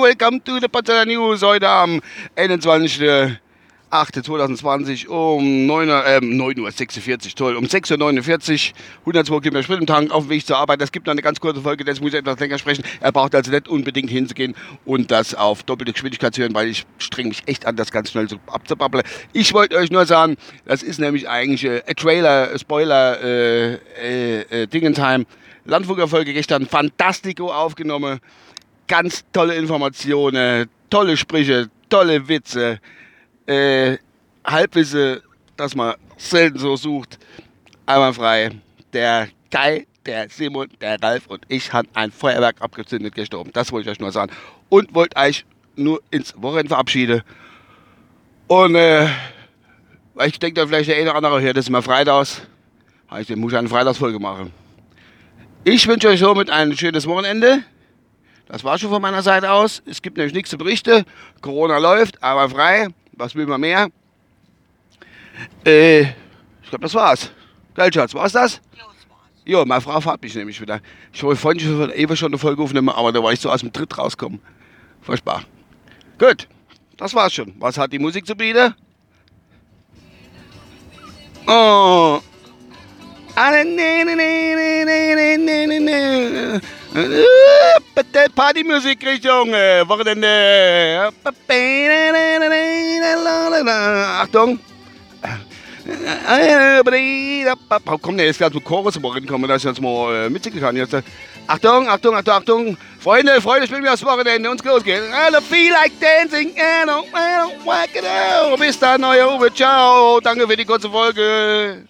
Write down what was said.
Welcome to the Potsdamer News heute am 21. 8.2020 um 9 Uhr, äh, 9 Uhr 46, toll, um 6.49 Uhr, 102 Kilometer Sprit im Tank auf dem Weg zur Arbeit. Das gibt noch eine ganz kurze Folge, das muss ich etwas länger sprechen. Er braucht also nicht unbedingt hinzugehen und das auf doppelte Geschwindigkeit zu hören, weil ich streng mich echt an, das ganz schnell so abzubabbeln. Ich wollte euch nur sagen, das ist nämlich eigentlich äh, ein Trailer, Spoiler, äh, äh, äh, Dingentime. Landfunkerfolge gestern, Fantastico aufgenommen, ganz tolle Informationen, tolle Sprüche, tolle Witze äh, Halbwisse, das man selten so sucht, einwandfrei. Der Kai, der Simon, der Ralf und ich haben ein Feuerwerk abgezündet gestorben. Das wollte ich euch nur sagen. Und wollte euch nur ins Wochenende verabschieden. Und äh, ich denke, vielleicht der eine oder andere hört, das immer Freitags. Heißt, ich muss eine Freitagsfolge machen. Ich wünsche euch somit ein schönes Wochenende. Das war schon von meiner Seite aus. Es gibt nämlich nichts zu berichten. Corona läuft, aber frei. Was will man mehr? Äh, ich glaube, das war's. Geil, Schatz, war's das? Ja, das war's. Jo, meine Frau fährt mich nämlich wieder. Ich wollte vorhin schon ewig schon eine Folge aufnehmen, aber da war ich so aus dem Tritt rausgekommen. Furchtbar. Gut, das war's schon. Was hat die Musik zu bieten? Oh. Partymusik-Richtung Wochenende. Achtung. Komm, der ist gerade mit Chorus kommen, dass ich jetzt mal mitsingen kann. Jetzt. Achtung, Achtung, Achtung, Achtung. Freunde, Freunde, spielen wir das Wochenende. Uns losgeht. I don't feel like dancing. I don't, I don't, whack it out. Bis dann, euer Uwe. Ciao. Danke für die kurze Folge.